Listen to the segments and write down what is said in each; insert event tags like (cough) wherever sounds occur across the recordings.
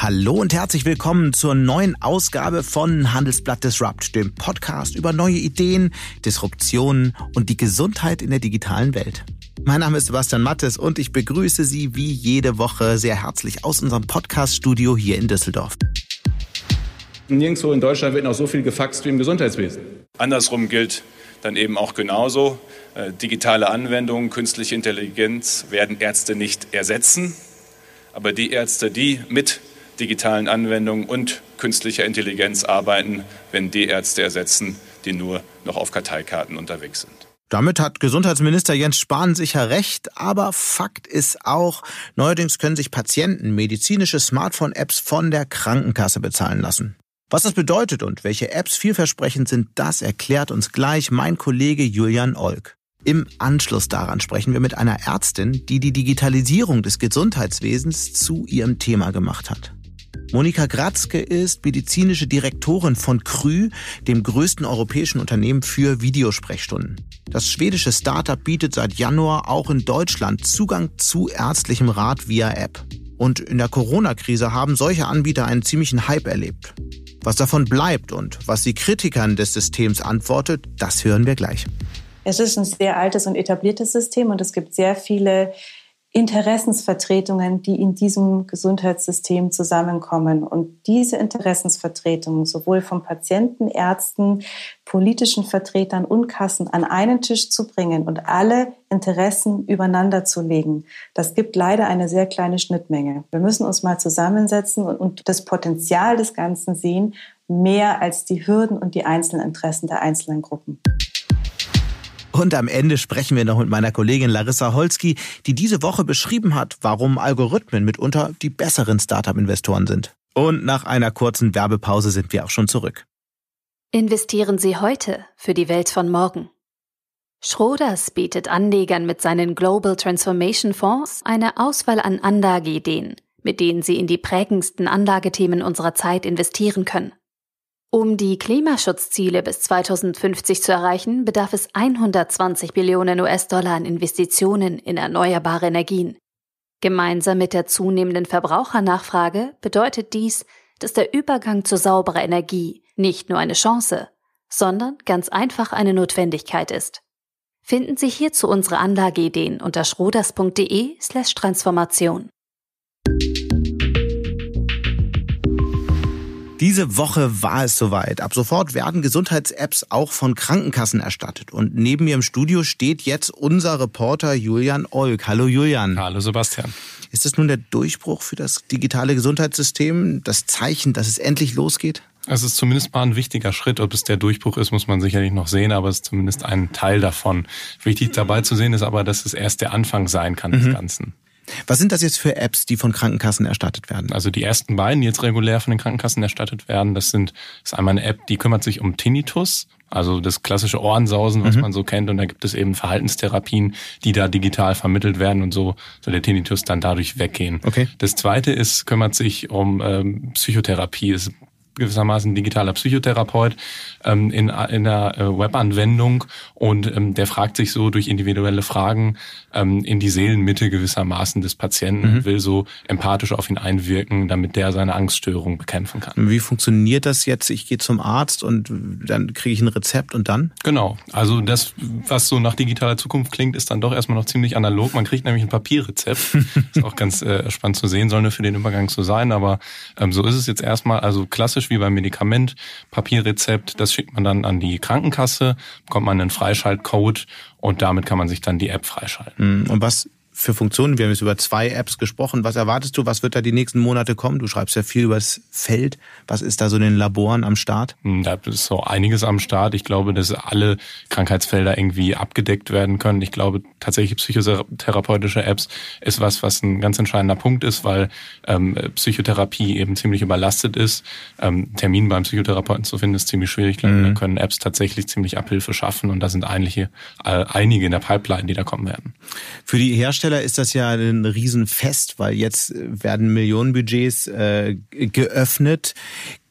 Hallo und herzlich willkommen zur neuen Ausgabe von Handelsblatt Disrupt, dem Podcast über neue Ideen, Disruptionen und die Gesundheit in der digitalen Welt. Mein Name ist Sebastian Mattes und ich begrüße Sie wie jede Woche sehr herzlich aus unserem Podcast-Studio hier in Düsseldorf. Nirgendwo in Deutschland wird noch so viel gefaxt wie im Gesundheitswesen. Andersrum gilt dann eben auch genauso. Äh, digitale Anwendungen, künstliche Intelligenz werden Ärzte nicht ersetzen. Aber die Ärzte, die mit digitalen Anwendungen und künstlicher Intelligenz arbeiten, werden die Ärzte ersetzen, die nur noch auf Karteikarten unterwegs sind. Damit hat Gesundheitsminister Jens Spahn sicher recht, aber Fakt ist auch, neuerdings können sich Patienten medizinische Smartphone-Apps von der Krankenkasse bezahlen lassen. Was das bedeutet und welche Apps vielversprechend sind, das erklärt uns gleich mein Kollege Julian Olk. Im Anschluss daran sprechen wir mit einer Ärztin, die die Digitalisierung des Gesundheitswesens zu ihrem Thema gemacht hat. Monika Gratzke ist medizinische Direktorin von Krü, dem größten europäischen Unternehmen für Videosprechstunden. Das schwedische Startup bietet seit Januar auch in Deutschland Zugang zu ärztlichem Rat via App. Und in der Corona-Krise haben solche Anbieter einen ziemlichen Hype erlebt. Was davon bleibt und was sie Kritikern des Systems antwortet, das hören wir gleich. Es ist ein sehr altes und etabliertes System und es gibt sehr viele Interessensvertretungen, die in diesem Gesundheitssystem zusammenkommen. Und diese Interessensvertretungen sowohl von Patienten, Ärzten, politischen Vertretern und Kassen an einen Tisch zu bringen und alle Interessen übereinander zu legen, das gibt leider eine sehr kleine Schnittmenge. Wir müssen uns mal zusammensetzen und das Potenzial des Ganzen sehen, mehr als die Hürden und die einzelnen Interessen der einzelnen Gruppen. Und am Ende sprechen wir noch mit meiner Kollegin Larissa Holski, die diese Woche beschrieben hat, warum Algorithmen mitunter die besseren Startup-Investoren sind. Und nach einer kurzen Werbepause sind wir auch schon zurück. Investieren Sie heute für die Welt von morgen. Schroders bietet Anlegern mit seinen Global Transformation Fonds eine Auswahl an Anlageideen, mit denen sie in die prägendsten Anlagethemen unserer Zeit investieren können. Um die Klimaschutzziele bis 2050 zu erreichen, bedarf es 120 Billionen US-Dollar an Investitionen in erneuerbare Energien. Gemeinsam mit der zunehmenden Verbrauchernachfrage bedeutet dies, dass der Übergang zu sauberer Energie nicht nur eine Chance, sondern ganz einfach eine Notwendigkeit ist. Finden Sie hierzu unsere Anlageideen unter schroders.de slash Transformation. Diese Woche war es soweit. Ab sofort werden Gesundheits-Apps auch von Krankenkassen erstattet. Und neben mir im Studio steht jetzt unser Reporter Julian Olk. Hallo Julian. Hallo Sebastian. Ist das nun der Durchbruch für das digitale Gesundheitssystem? Das Zeichen, dass es endlich losgeht? Es ist zumindest mal ein wichtiger Schritt. Ob es der Durchbruch ist, muss man sicherlich noch sehen, aber es ist zumindest ein Teil davon. Wichtig dabei zu sehen ist aber, dass es erst der Anfang sein kann des mhm. Ganzen. Was sind das jetzt für Apps, die von Krankenkassen erstattet werden? Also die ersten beiden, die jetzt regulär von den Krankenkassen erstattet werden, das sind das ist einmal eine App, die kümmert sich um Tinnitus, also das klassische Ohrensausen, was mhm. man so kennt. Und da gibt es eben Verhaltenstherapien, die da digital vermittelt werden und so soll der Tinnitus dann dadurch weggehen. Okay. Das zweite ist, kümmert sich um ähm, Psychotherapie. Es gewissermaßen digitaler Psychotherapeut ähm, in, in einer äh, Webanwendung und ähm, der fragt sich so durch individuelle Fragen ähm, in die Seelenmitte gewissermaßen des Patienten mhm. will so empathisch auf ihn einwirken, damit der seine Angststörung bekämpfen kann. Wie funktioniert das jetzt? Ich gehe zum Arzt und dann kriege ich ein Rezept und dann? Genau. Also das, was so nach digitaler Zukunft klingt, ist dann doch erstmal noch ziemlich analog. Man kriegt nämlich ein Papierrezept. (laughs) ist auch ganz äh, spannend zu sehen, soll nur für den Übergang so sein, aber ähm, so ist es jetzt erstmal. Also klassisch wie beim Medikament, Papierrezept, das schickt man dann an die Krankenkasse, bekommt man einen Freischaltcode und damit kann man sich dann die App freischalten. Mhm. Und was für Funktionen? Wir haben jetzt über zwei Apps gesprochen. Was erwartest du? Was wird da die nächsten Monate kommen? Du schreibst ja viel über das Feld. Was ist da so in den Laboren am Start? Hm, da ist so einiges am Start. Ich glaube, dass alle Krankheitsfelder irgendwie abgedeckt werden können. Ich glaube, tatsächlich psychotherapeutische Apps ist was, was ein ganz entscheidender Punkt ist, weil ähm, Psychotherapie eben ziemlich überlastet ist. Ähm, Termin beim Psychotherapeuten zu finden ist ziemlich schwierig. Ich glaube, mhm. da können Apps tatsächlich ziemlich Abhilfe schaffen und da sind einige, äh, einige in der Pipeline, die da kommen werden. Für die Hersteller Hersteller ist das ja ein Riesenfest, weil jetzt werden Millionenbudgets äh, geöffnet.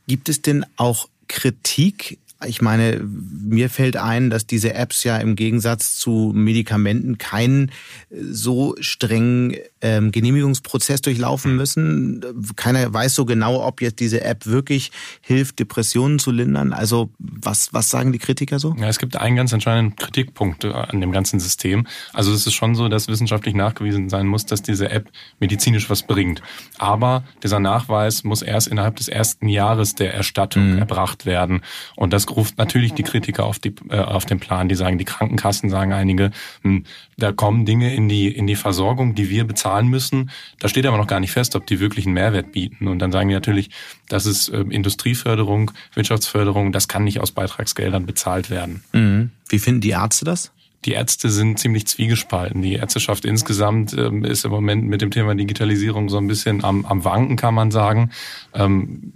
Gibt es denn auch Kritik Ich meine, mir fällt ein, dass diese Apps ja im Gegensatz zu Medikamenten keinen äh, so strengen ähm, Genehmigungsprozess durchlaufen müssen. Keiner weiß so genau, ob jetzt diese App wirklich hilft, Depressionen zu lindern. Also was, was sagen die Kritiker so? Ja, es gibt einen ganz entscheidenden Kritikpunkt äh, an dem ganzen System. Also es ist schon so, dass wissenschaftlich nachgewiesen sein muss, dass diese App medizinisch was bringt. Aber dieser Nachweis muss erst innerhalb des ersten Jahres der Erstattung mhm. erbracht werden. Und das ruft natürlich die Kritiker auf, die, äh, auf den Plan. Die sagen, die Krankenkassen sagen einige, mh, hm, da kommen Dinge in die, in die Versorgung, die wir bezahlen müssen. Da steht aber noch gar nicht fest, ob die wirklich einen Mehrwert bieten. Und dann sagen die natürlich, das ist äh, Industrieförderung, Wirtschaftsförderung, das kann nicht aus Beitragsgeldern bezahlt werden. Mhm. Wie finden die Ärzte das? Die Ärzte sind ziemlich zwiegespalten. Die Ärzteschaft insgesamt ähm, ist im Moment mit dem Thema Digitalisierung so ein bisschen am, am Wanken, kann man sagen. Ähm,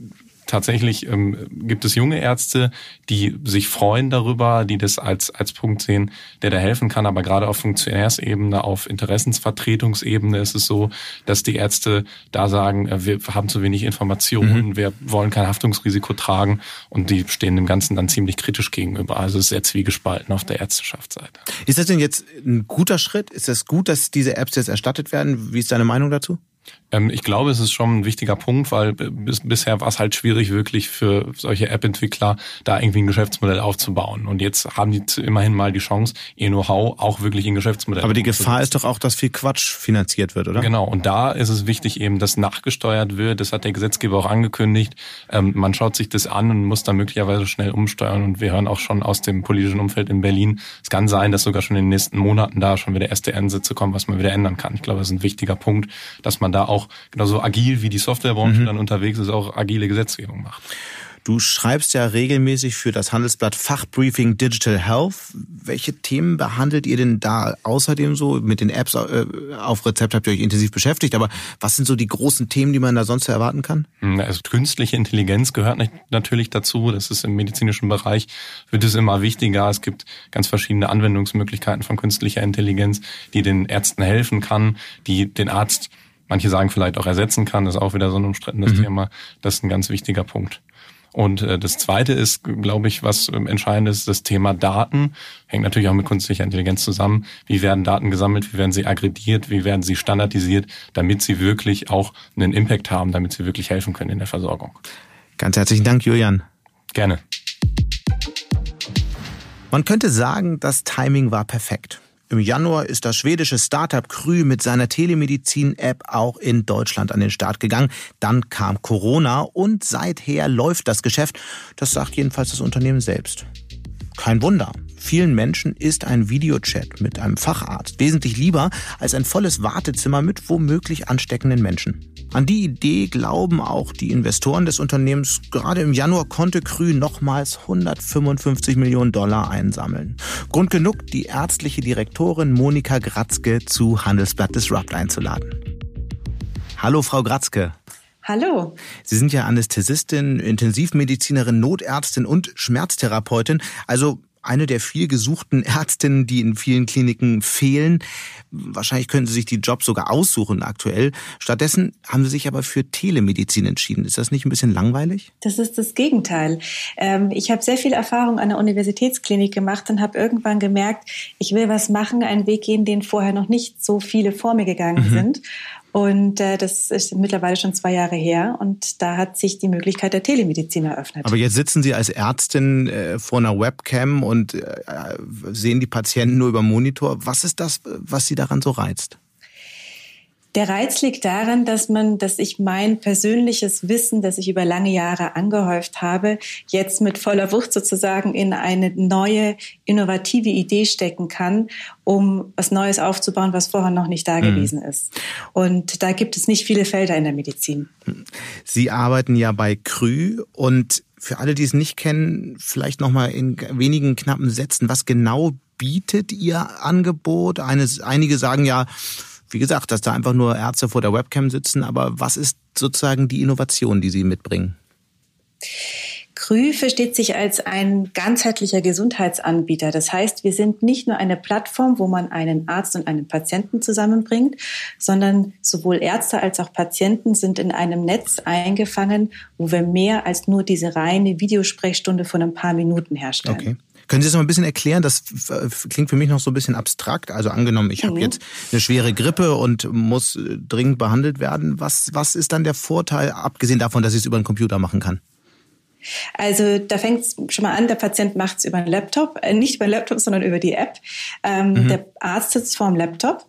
tatsächlich ähm, gibt es junge Ärzte, die sich freuen darüber, die das als, als Punkt sehen, der da helfen kann. Aber gerade auf Funktionärsebene, auf Interessensvertretungsebene ist es so, dass die Ärzte da sagen, äh, wir haben zu wenig Informationen, mhm. wir wollen kein Haftungsrisiko tragen und die stehen dem Ganzen dann ziemlich kritisch gegenüber. Also es ist sehr zwiegespalten auf der Ärzteschaftsseite. Ist das denn jetzt ein guter Schritt? Ist das gut, dass diese Apps jetzt erstattet werden? Wie ist deine Meinung dazu? Ähm, ich glaube, es ist schon ein wichtiger Punkt, weil bis, bisher war es halt schwierig, wirklich für solche App-Entwickler da irgendwie ein Geschäftsmodell aufzubauen. Und jetzt haben die immerhin mal die Chance, ihr Know-how auch wirklich in Geschäftsmodell Aber die Gefahr ist doch auch, dass viel Quatsch finanziert wird, oder? Genau. Und da ist es wichtig eben, dass nachgesteuert wird. Das hat der Gesetzgeber auch angekündigt. Ähm, man schaut sich das an und muss dann möglicherweise schnell umsteuern. Und wir hören auch schon aus dem politischen Umfeld in Berlin. Es kann sein, dass sogar schon in den nächsten Monaten da schon wieder erste Ansätze kommen, was man wieder ändern kann. Ich glaube, das ist ein wichtiger Punkt, dass man da auch genauso agil wie die Softwarebranche mhm. dann unterwegs ist, auch agile Gesetzgebung macht. Du schreibst ja regelmäßig für das Handelsblatt Fachbriefing Digital Health. Welche Themen behandelt ihr denn da außerdem so? Mit den Apps äh, auf Rezept habt ihr euch intensiv beschäftigt, aber was sind so die großen Themen, die man da sonst erwarten kann? Hm, also künstliche Intelligenz gehört natürlich dazu. Das ist im medizinischen Bereich, wird es immer wichtiger. Es gibt ganz verschiedene Anwendungsmöglichkeiten von künstlicher Intelligenz, die den Ärzten helfen kann, die den Arzt manche sagen vielleicht auch ersetzen kann, das ist auch wieder so ein umstrittenes mhm. Thema. Das ist ein ganz wichtiger Punkt. Und äh, das Zweite ist, glaube ich, was ähm, entscheidend ist, das Thema Daten. Hängt natürlich auch mit künstlicher Intelligenz zusammen. Wie werden Daten gesammelt? Wie werden sie aggregiert? Wie werden sie standardisiert, damit sie wirklich auch einen Impact haben, damit sie wirklich helfen können in der Versorgung? Ganz herzlichen Dank, Julian. Gerne. Man könnte sagen, das Timing war perfekt. Im Januar ist das schwedische Startup Krü mit seiner Telemedizin-App auch in Deutschland an den Start gegangen. Dann kam Corona und seither läuft das Geschäft. Das sagt jedenfalls das Unternehmen selbst. Kein Wunder. Vielen Menschen ist ein Videochat mit einem Facharzt wesentlich lieber als ein volles Wartezimmer mit womöglich ansteckenden Menschen. An die Idee glauben auch die Investoren des Unternehmens. Gerade im Januar konnte Krü nochmals 155 Millionen Dollar einsammeln. Grund genug, die ärztliche Direktorin Monika Gratzke zu Handelsblatt Disrupt einzuladen. Hallo, Frau Gratzke. Hallo. Sie sind ja Anästhesistin, Intensivmedizinerin, Notärztin und Schmerztherapeutin. Also eine der viel gesuchten Ärztinnen, die in vielen Kliniken fehlen. Wahrscheinlich können Sie sich die Jobs sogar aussuchen aktuell. Stattdessen haben Sie sich aber für Telemedizin entschieden. Ist das nicht ein bisschen langweilig? Das ist das Gegenteil. Ähm, ich habe sehr viel Erfahrung an der Universitätsklinik gemacht und habe irgendwann gemerkt, ich will was machen, einen Weg gehen, den vorher noch nicht so viele vor mir gegangen mhm. sind. Und äh, das ist mittlerweile schon zwei Jahre her und da hat sich die Möglichkeit der Telemedizin eröffnet. Aber jetzt sitzen Sie als Ärztin äh, vor einer Webcam und äh, sehen die Patienten nur über Monitor. Was ist das, was Sie daran so reizt? Der Reiz liegt daran, dass man, dass ich mein persönliches Wissen, das ich über lange Jahre angehäuft habe, jetzt mit voller Wucht sozusagen in eine neue, innovative Idee stecken kann, um was Neues aufzubauen, was vorher noch nicht da mhm. gewesen ist. Und da gibt es nicht viele Felder in der Medizin. Sie arbeiten ja bei Krü und für alle, die es nicht kennen, vielleicht noch mal in wenigen knappen Sätzen, was genau bietet Ihr Angebot? Eines, einige sagen ja, wie gesagt, dass da einfach nur Ärzte vor der Webcam sitzen, aber was ist sozusagen die Innovation, die Sie mitbringen? Krü versteht sich als ein ganzheitlicher Gesundheitsanbieter. Das heißt, wir sind nicht nur eine Plattform, wo man einen Arzt und einen Patienten zusammenbringt, sondern sowohl Ärzte als auch Patienten sind in einem Netz eingefangen, wo wir mehr als nur diese reine Videosprechstunde von ein paar Minuten herstellen. Okay. Können Sie das noch ein bisschen erklären? Das klingt für mich noch so ein bisschen abstrakt. Also angenommen, ich mhm. habe jetzt eine schwere Grippe und muss äh, dringend behandelt werden. Was, was ist dann der Vorteil, abgesehen davon, dass ich es über einen Computer machen kann? Also da fängt es schon mal an, der Patient macht es über einen Laptop, äh, nicht über einen Laptop, sondern über die App. Ähm, mhm. Der Arzt sitzt vor dem Laptop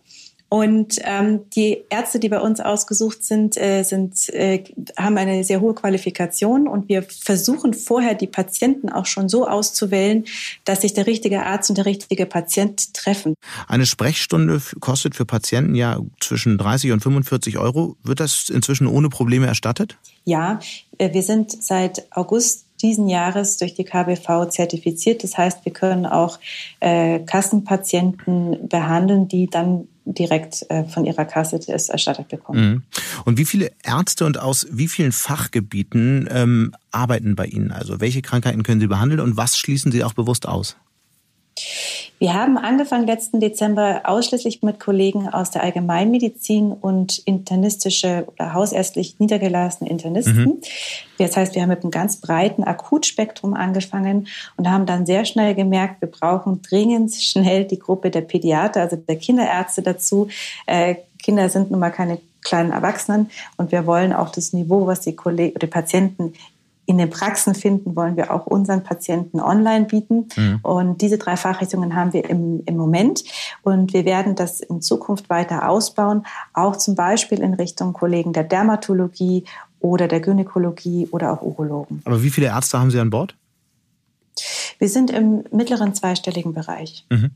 und ähm, die Ärzte, die bei uns ausgesucht sind, äh, sind äh, haben eine sehr hohe Qualifikation und wir versuchen vorher die Patienten auch schon so auszuwählen, dass sich der richtige Arzt und der richtige Patient treffen. Eine Sprechstunde kostet für Patienten ja zwischen 30 und 45 Euro. Wird das inzwischen ohne Probleme erstattet? Ja, äh, wir sind seit August diesen Jahres durch die KBV zertifiziert. Das heißt, wir können auch äh, Kassenpatienten behandeln, die dann direkt äh, von ihrer Kasse es erstattet bekommen. Mhm. Und wie viele Ärzte und aus wie vielen Fachgebieten ähm, arbeiten bei Ihnen? Also welche Krankheiten können Sie behandeln und was schließen Sie auch bewusst aus? Wir haben angefangen letzten Dezember ausschließlich mit Kollegen aus der Allgemeinmedizin und internistische oder hausärztlich niedergelassene Internisten. Mhm. Das heißt, wir haben mit einem ganz breiten Akutspektrum angefangen und haben dann sehr schnell gemerkt, wir brauchen dringend schnell die Gruppe der Pädiater, also der Kinderärzte dazu. Äh, Kinder sind nun mal keine kleinen Erwachsenen und wir wollen auch das Niveau, was die Kollegen, die Patienten in den Praxen finden, wollen wir auch unseren Patienten online bieten. Mhm. Und diese drei Fachrichtungen haben wir im, im Moment. Und wir werden das in Zukunft weiter ausbauen, auch zum Beispiel in Richtung Kollegen der Dermatologie oder der Gynäkologie oder auch Urologen. Aber wie viele Ärzte haben Sie an Bord? Wir sind im mittleren zweistelligen Bereich. Mhm.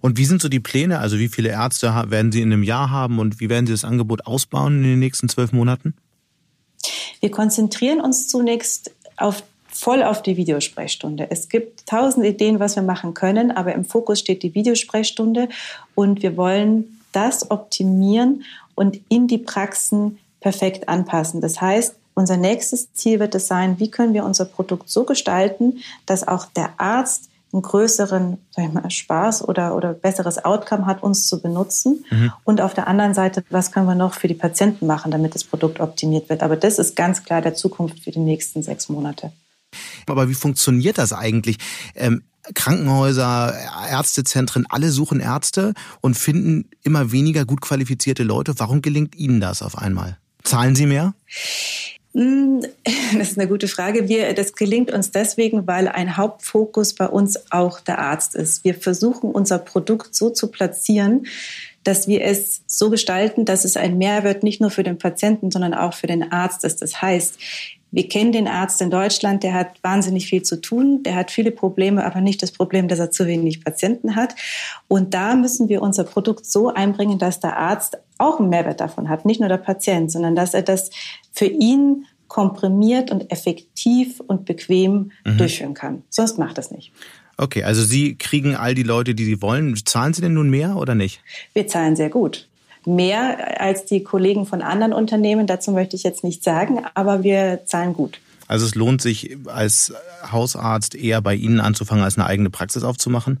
Und wie sind so die Pläne? Also wie viele Ärzte werden Sie in einem Jahr haben und wie werden Sie das Angebot ausbauen in den nächsten zwölf Monaten? Wir konzentrieren uns zunächst auf voll auf die Videosprechstunde. Es gibt tausend Ideen, was wir machen können, aber im Fokus steht die Videosprechstunde und wir wollen das optimieren und in die Praxen perfekt anpassen. Das heißt, unser nächstes Ziel wird es sein, wie können wir unser Produkt so gestalten, dass auch der Arzt einen größeren mal, Spaß oder, oder besseres Outcome hat, uns zu benutzen. Mhm. Und auf der anderen Seite, was können wir noch für die Patienten machen, damit das Produkt optimiert wird. Aber das ist ganz klar der Zukunft für die nächsten sechs Monate. Aber wie funktioniert das eigentlich? Ähm Krankenhäuser, Ärztezentren, alle suchen Ärzte und finden immer weniger gut qualifizierte Leute. Warum gelingt Ihnen das auf einmal? Zahlen Sie mehr? Hm, (laughs) das ist eine gute Frage. Wir, das gelingt uns deswegen, weil ein Hauptfokus bei uns auch der Arzt ist. Wir versuchen unser Produkt so zu platzieren, dass wir es so gestalten, dass es ein Mehrwert nicht nur für den Patienten, sondern auch für den Arzt ist. Das heißt, wir kennen den Arzt in Deutschland, der hat wahnsinnig viel zu tun, der hat viele Probleme, aber nicht das Problem, dass er zu wenig Patienten hat. Und da müssen wir unser Produkt so einbringen, dass der Arzt auch einen Mehrwert davon hat, nicht nur der Patient, sondern dass er das für ihn komprimiert und effektiv und bequem mhm. durchführen kann. Sonst macht das nicht. Okay, also Sie kriegen all die Leute, die Sie wollen. Zahlen Sie denn nun mehr oder nicht? Wir zahlen sehr gut mehr als die Kollegen von anderen Unternehmen. Dazu möchte ich jetzt nicht sagen, aber wir zahlen gut. Also es lohnt sich als Hausarzt eher bei Ihnen anzufangen, als eine eigene Praxis aufzumachen?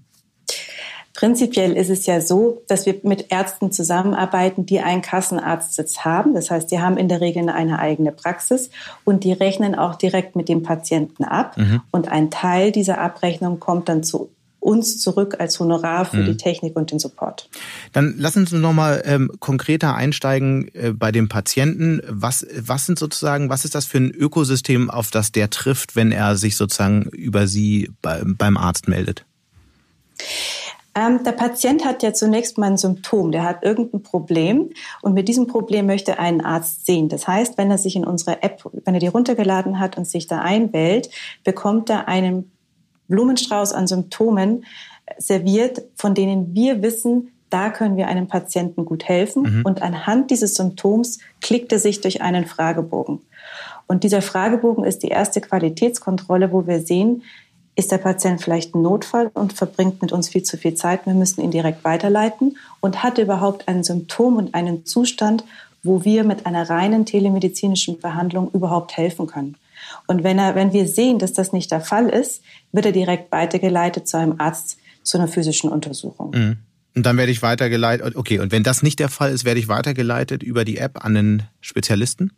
Prinzipiell ist es ja so, dass wir mit Ärzten zusammenarbeiten, die einen Kassenarztsitz haben. Das heißt, die haben in der Regel eine eigene Praxis und die rechnen auch direkt mit dem Patienten ab. Mhm. Und ein Teil dieser Abrechnung kommt dann zu uns zurück als Honorar für mhm. die Technik und den Support. Dann lassen Sie uns nochmal ähm, konkreter einsteigen äh, bei dem Patienten. Was, was sind sozusagen, was ist das für ein Ökosystem, auf das der trifft, wenn er sich sozusagen über Sie bei, beim Arzt meldet? Ähm, der Patient hat ja zunächst mal ein Symptom, der hat irgendein Problem und mit diesem Problem möchte er einen Arzt sehen. Das heißt, wenn er sich in unsere App, wenn er die runtergeladen hat und sich da einwählt, bekommt er einen Blumenstrauß an Symptomen serviert, von denen wir wissen, da können wir einem Patienten gut helfen. Mhm. Und anhand dieses Symptoms klickt er sich durch einen Fragebogen. Und dieser Fragebogen ist die erste Qualitätskontrolle, wo wir sehen, ist der Patient vielleicht ein Notfall und verbringt mit uns viel zu viel Zeit. Wir müssen ihn direkt weiterleiten und hat überhaupt ein Symptom und einen Zustand, wo wir mit einer reinen telemedizinischen Behandlung überhaupt helfen können. Und wenn, er, wenn wir sehen, dass das nicht der Fall ist, wird er direkt weitergeleitet zu einem Arzt zu einer physischen Untersuchung. Mhm. Und dann werde ich weitergeleitet. Okay, und wenn das nicht der Fall ist, werde ich weitergeleitet über die App an den Spezialisten?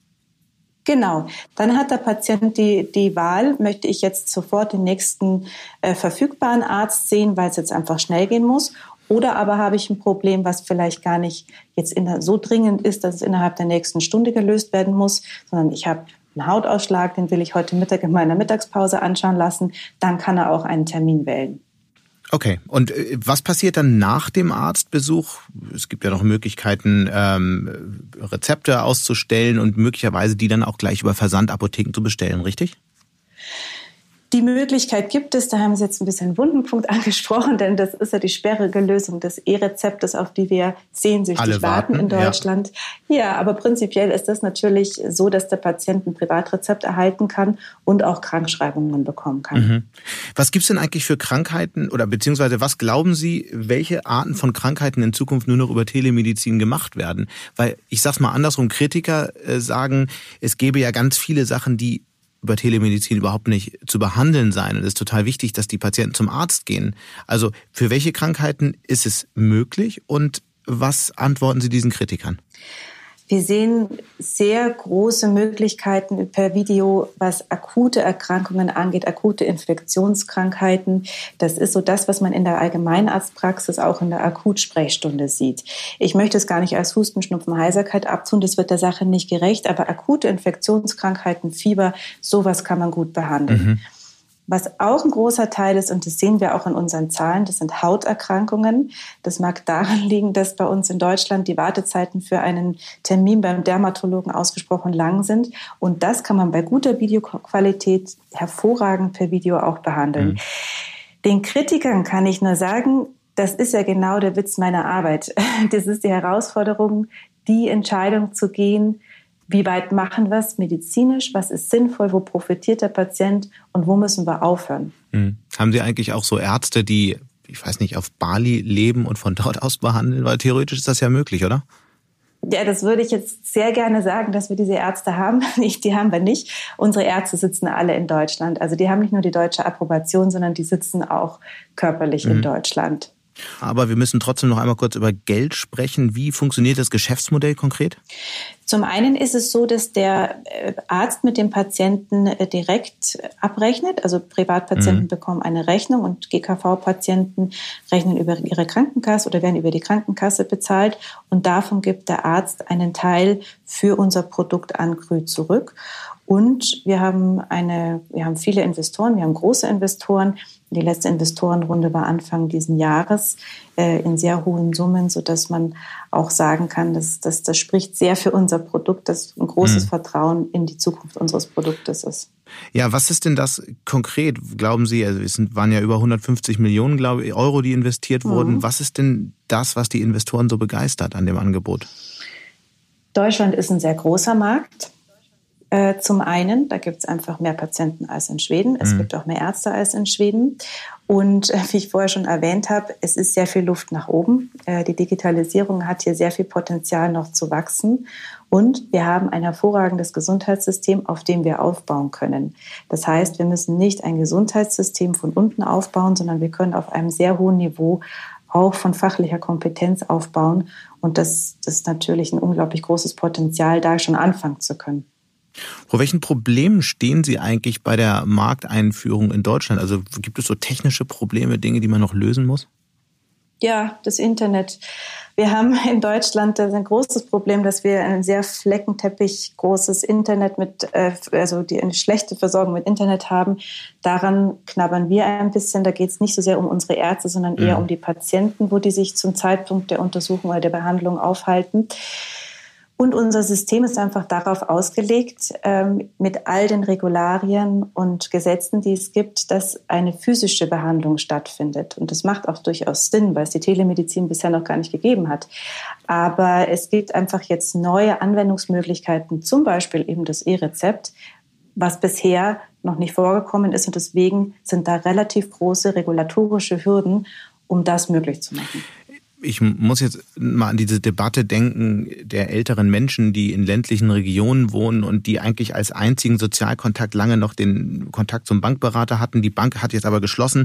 Genau. Dann hat der Patient die, die Wahl, möchte ich jetzt sofort den nächsten äh, verfügbaren Arzt sehen, weil es jetzt einfach schnell gehen muss. Oder aber habe ich ein Problem, was vielleicht gar nicht jetzt in, so dringend ist, dass es innerhalb der nächsten Stunde gelöst werden muss, sondern ich habe einen Hautausschlag, den will ich heute Mittag in meiner Mittagspause anschauen lassen. Dann kann er auch einen Termin wählen. Okay, und äh, was passiert dann nach dem Arztbesuch? Es gibt ja noch Möglichkeiten, ähm, Rezepte auszustellen und möglicherweise die dann auch gleich über Versandapotheken zu bestellen, richtig? Die Möglichkeit gibt es, da haben Sie jetzt ein bisschen einen Wundenpunkt (laughs) angesprochen, denn das ist ja die sperrige Lösung des E-Rezeptes, auf die wir sehnsüchtig Alle warten, in Deutschland. Ja. ja. aber prinzipiell ist das natürlich so, dass der Patient ein Privatrezept erhalten kann und auch Krankschreibungen bekommen kann. Mhm. Was gibt's denn eigentlich für Krankheiten oder beziehungsweise was glauben Sie, welche Arten von Krankheiten in Zukunft nur noch über Telemedizin gemacht werden? Weil ich sag's mal andersrum, Kritiker äh, sagen, es gäbe ja ganz viele Sachen, die über Telemedizin überhaupt nicht zu behandeln sein. Und es ist total wichtig, dass die Patienten zum Arzt gehen. Also für welche Krankheiten ist es möglich und was antworten Sie diesen Kritikern? Wir sehen sehr große Möglichkeiten per Video, was akute Erkrankungen angeht, akute Infektionskrankheiten. Das ist so das, was man in der Allgemeinarztpraxis auch in der Akutsprechstunde sieht. Ich möchte es gar nicht als Husten, Schnupfen, Heiserkeit abtun, das wird der Sache nicht gerecht, aber akute Infektionskrankheiten, Fieber, sowas kann man gut behandeln. Mhm. Was auch ein großer Teil ist, und das sehen wir auch in unseren Zahlen, das sind Hauterkrankungen. Das mag daran liegen, dass bei uns in Deutschland die Wartezeiten für einen Termin beim Dermatologen ausgesprochen lang sind. Und das kann man bei guter Videoqualität hervorragend per Video auch behandeln. Mhm. Den Kritikern kann ich nur sagen, das ist ja genau der Witz meiner Arbeit. (laughs) Das ist die Herausforderung, die Entscheidung zu gehen, wie weit machen wir es medizinisch? Was ist sinnvoll? Wo profitiert der Patient? Und wo müssen wir aufhören? Hm. Haben Sie eigentlich auch so Ärzte, die, ich weiß nicht, auf Bali leben und von dort aus behandeln? Weil theoretisch ist das ja möglich, oder? Ja, das würde ich jetzt sehr gerne sagen, dass wir diese Ärzte haben. (laughs) die haben wir nicht. Unsere Ärzte sitzen alle in Deutschland. Also die haben nicht nur die deutsche Approbation, sondern die sitzen auch körperlich mhm. in Deutschland. Aber wir müssen trotzdem noch einmal kurz über Geld sprechen. Wie funktioniert das Geschäftsmodell konkret? Zum einen ist es so, dass der äh, Arzt mit dem Patienten äh, direkt abrechnet. Also Privatpatienten mhm. bekommen eine Rechnung und GKV-Patienten rechnen über ihre Krankenkasse oder werden über die Krankenkasse bezahlt. Und davon gibt der Arzt einen Teil für unser Produkt Angrü zurück. Und wir haben eine, wir haben viele Investoren, wir haben große Investoren. Die letzte Investorenrunde war Anfang diesen Jahres äh, in sehr hohen Summen, so dass man auch sagen kann, dass, dass das spricht sehr für unser Produkt, dass ein großes mhm. Vertrauen in die Zukunft unseres Produktes ist. Ja, was ist denn das konkret? Glauben Sie, also es waren ja über 150 Millionen glaube ich, Euro, die investiert wurden. Mhm. Was ist denn das, was die Investoren so begeistert an dem Angebot? Deutschland ist ein sehr großer Markt. Äh, zum einen, da gibt es einfach mehr Patienten als in Schweden. Es mhm. gibt auch mehr Ärzte als in Schweden. Und äh, wie ich vorher schon erwähnt habe, es ist sehr viel Luft nach oben. Äh, die Digitalisierung hat hier sehr viel Potenzial noch zu wachsen. Und wir haben ein hervorragendes Gesundheitssystem, auf dem wir aufbauen können. Das heißt, wir müssen nicht ein Gesundheitssystem von unten aufbauen, sondern wir können auf einem sehr hohen Niveau auch von fachlicher Kompetenz aufbauen. Und das, das ist natürlich ein unglaublich großes Potenzial, da schon anfangen zu können. Vor welchen Problemen stehen Sie eigentlich bei der Markteinführung in Deutschland? Also gibt es so technische Probleme, Dinge, die man noch lösen muss? Ja, das Internet. Wir haben in Deutschland ein großes Problem, dass wir ein sehr fleckenteppich großes Internet mit, äh, also die eine schlechte Versorgung mit Internet haben. Daran knabbern wir ein bisschen. Da geht es nicht so sehr um unsere Ärzte, sondern eher mhm. um die Patienten, wo die sich zum Zeitpunkt der Untersuchung oder der Behandlung aufhalten. Und unser System ist einfach darauf ausgelegt, ähm, mit all den Regularien und Gesetzen, die es gibt, dass eine physische Behandlung stattfindet. Und das macht auch durchaus Sinn, weil es die Telemedizin bisher noch gar nicht gegeben hat. Aber es gibt einfach jetzt neue Anwendungsmöglichkeiten, zum Beispiel eben das E-Rezept, was bisher noch nicht vorgekommen ist. Und deswegen sind da relativ große regulatorische Hürden, um das möglich zu machen. Ich muss jetzt mal an diese Debatte denken der älteren Menschen, die in ländlichen Regionen wohnen und die eigentlich als einzigen Sozialkontakt lange noch den Kontakt zum Bankberater hatten. Die Bank hat jetzt aber geschlossen.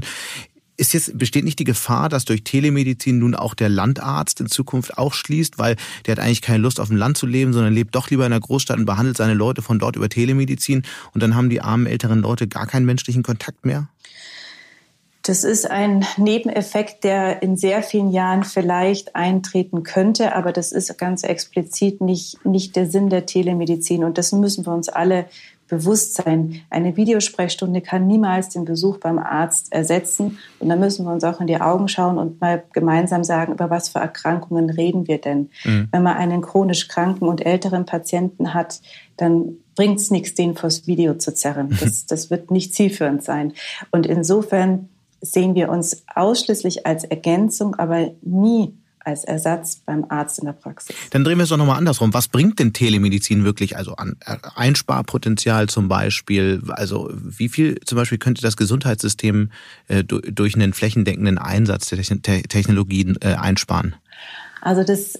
Ist jetzt, besteht nicht die Gefahr, dass durch Telemedizin nun auch der Landarzt in Zukunft auch schließt, weil der hat eigentlich keine Lust auf dem Land zu leben, sondern lebt doch lieber in der Großstadt und behandelt seine Leute von dort über Telemedizin und dann haben die armen älteren Leute gar keinen menschlichen Kontakt mehr? Das ist ein Nebeneffekt, der in sehr vielen Jahren vielleicht eintreten könnte, aber das ist ganz explizit nicht, nicht der Sinn der Telemedizin. Und das müssen wir uns alle bewusst sein. Eine Videosprechstunde kann niemals den Besuch beim Arzt ersetzen. Und da müssen wir uns auch in die Augen schauen und mal gemeinsam sagen, über was für Erkrankungen reden wir denn. Mhm. Wenn man einen chronisch kranken und älteren Patienten hat, dann bringt es nichts, den vors Video zu zerren. Das, (laughs) das wird nicht zielführend sein. Und insofern sehen wir uns ausschließlich als Ergänzung, aber nie als Ersatz beim Arzt in der Praxis. Dann drehen wir es doch nochmal andersrum. Was bringt denn Telemedizin wirklich? Also an äh, Einsparpotenzial zum Beispiel. Also wie viel zum Beispiel könnte das Gesundheitssystem äh, durch einen flächendeckenden Einsatz der Technologien äh, einsparen? Also das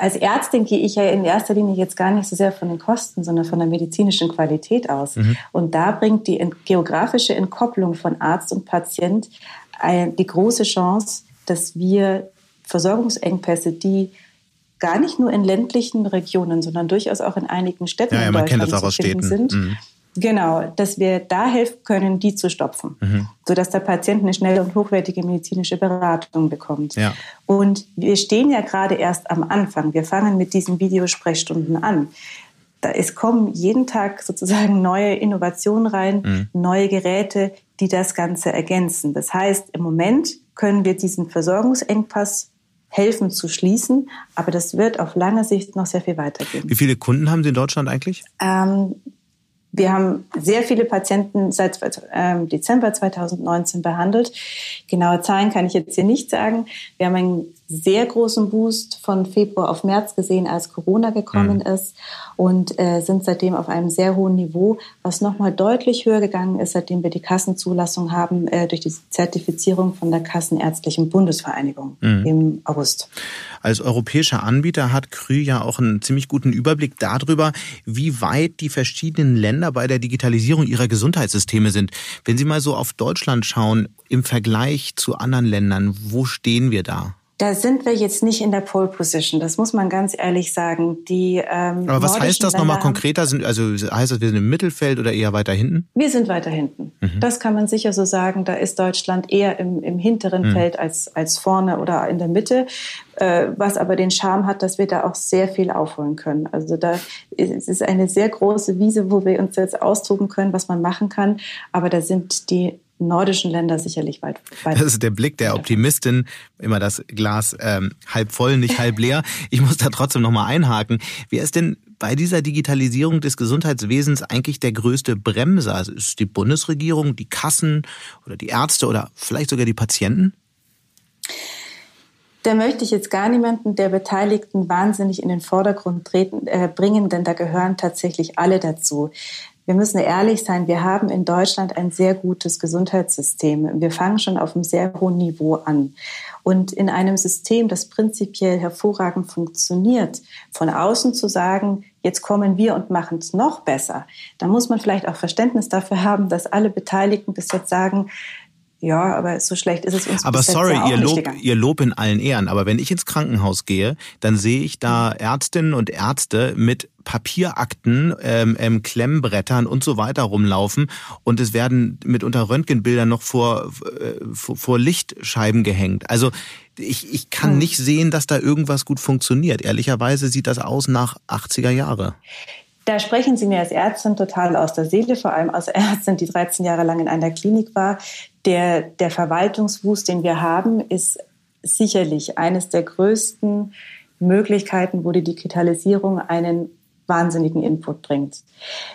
als Ärztin gehe ich ja in erster Linie jetzt gar nicht so sehr von den Kosten, sondern von der medizinischen Qualität aus. Mhm. Und da bringt die geografische Entkopplung von Arzt und Patient die große Chance, dass wir Versorgungsengpässe, die gar nicht nur in ländlichen Regionen, sondern durchaus auch in einigen Städten ja, ja, in Deutschland zu finden sind, mhm. Genau, dass wir da helfen können, die zu stopfen, mhm. sodass der Patient eine schnelle und hochwertige medizinische Beratung bekommt. Ja. Und wir stehen ja gerade erst am Anfang. Wir fangen mit diesen Videosprechstunden an. Da es kommen jeden Tag sozusagen neue Innovationen rein, mhm. neue Geräte, die das Ganze ergänzen. Das heißt, im Moment können wir diesen Versorgungsengpass helfen zu schließen, aber das wird auf lange Sicht noch sehr viel weitergehen. Wie viele Kunden haben Sie in Deutschland eigentlich? Ähm, wir haben sehr viele Patienten seit ähm, Dezember 2019 behandelt. Genaue Zahlen kann ich jetzt hier nicht sagen. Wir haben einen sehr großen Boost von Februar auf März gesehen, als Corona gekommen mhm. ist und äh, sind seitdem auf einem sehr hohen Niveau, was nochmal deutlich höher gegangen ist, seitdem wir die Kassenzulassung haben äh, durch die Zertifizierung von der Kassenärztlichen Bundesvereinigung mhm. im August. Als europäischer Anbieter hat Krü ja auch einen ziemlich guten Überblick darüber, wie weit die verschiedenen Länder bei der Digitalisierung ihrer Gesundheitssysteme sind. Wenn Sie mal so auf Deutschland schauen, im Vergleich zu anderen Ländern, wo stehen wir da? Da sind wir jetzt nicht in der Pole Position, das muss man ganz ehrlich sagen. Die, ähm, Aber was heißt das nochmal konkreter? Sind, also heißt das, wir sind im Mittelfeld oder eher weiter hinten? Wir sind weiter hinten. Mhm. Das kann man sicher so sagen. Da ist Deutschland eher im, im hinteren mhm. Feld als, als vorne oder in der Mitte. Äh, was aber den Charme hat, dass wir da auch sehr viel aufholen können. Also da ist, ist eine sehr große Wiese, wo wir uns jetzt austoben können, was man machen kann. Aber da sind die nordischen Länder sicherlich weit, weit. Das ist der Blick der Optimistin, immer das Glas ähm, halb voll, nicht halb leer. Ich muss da trotzdem nochmal einhaken. Wer ist denn bei dieser Digitalisierung des Gesundheitswesens eigentlich der größte Bremser? Also ist die Bundesregierung, die Kassen oder die Ärzte oder vielleicht sogar die Patienten? Da möchte ich jetzt gar niemanden der Beteiligten wahnsinnig in den Vordergrund treten, äh, bringen, denn da gehören tatsächlich alle dazu wir müssen ehrlich sein, wir haben in Deutschland ein sehr gutes Gesundheitssystem. Wir fangen schon auf einem sehr hohen Niveau an. Und in einem System, das prinzipiell hervorragend funktioniert, von außen zu sagen, jetzt kommen wir und machen es noch besser, da muss man vielleicht auch Verständnis dafür haben, dass alle Beteiligten bis jetzt sagen, ja, aber so schlecht ist es uns Aber sorry, ihr Lob, ihr Lob in allen Ehren. Aber wenn ich ins Krankenhaus gehe, dann sehe ich da Ärztinnen und Ärzte mit Papierakten, ähm, ähm, Klemmbrettern und so weiter rumlaufen und es werden mitunter Röntgenbilder noch vor, äh, vor, vor Lichtscheiben gehängt. Also ich, ich kann hm. nicht sehen, dass da irgendwas gut funktioniert. Ehrlicherweise sieht das aus nach 80er Jahre. Da sprechen Sie mir als Ärztin total aus der Seele, vor allem als Ärztin, die 13 Jahre lang in einer Klinik war. Der, der Verwaltungswust, den wir haben, ist sicherlich eines der größten Möglichkeiten, wo die Digitalisierung einen wahnsinnigen Input bringt.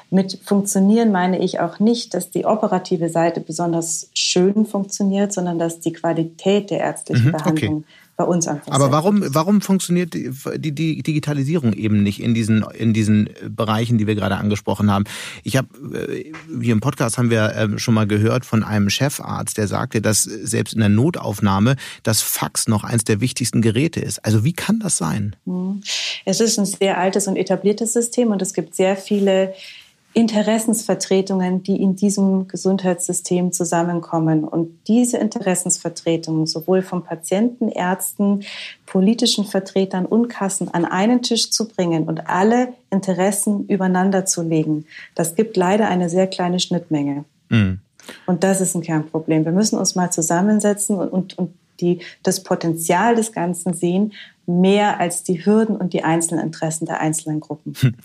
Mit funktionieren meine ich auch nicht, dass die operative Seite besonders schön funktioniert, sondern dass die Qualität der ärztlichen mhm, Behandlung okay. Bei uns einfach. Aber warum, warum funktioniert die, die, die, Digitalisierung eben nicht in diesen, in diesen Bereichen, die wir gerade angesprochen haben? Ich habe äh, hier im Podcast haben wir ähm, schon mal gehört von einem Chefarzt, der sagte, dass selbst in der Notaufnahme das Fax noch eins der wichtigsten Geräte ist. Also wie kann das sein? Hm. Es ist ein sehr altes und etabliertes System und es gibt sehr viele Interessensvertretungen, die in diesem Gesundheitssystem zusammenkommen. Und diese Interessensvertretungen sowohl von Patienten, Ärzten, politischen Vertretern und Kassen an einen Tisch zu bringen und alle Interessen übereinander zu legen, das gibt leider eine sehr kleine Schnittmenge. Mhm. Und das ist ein Kernproblem. Wir müssen uns mal zusammensetzen und, und, und die das Potenzial des Ganzen sehen, mehr als die Hürden und die einzelnen Interessen der einzelnen Gruppen. Hm.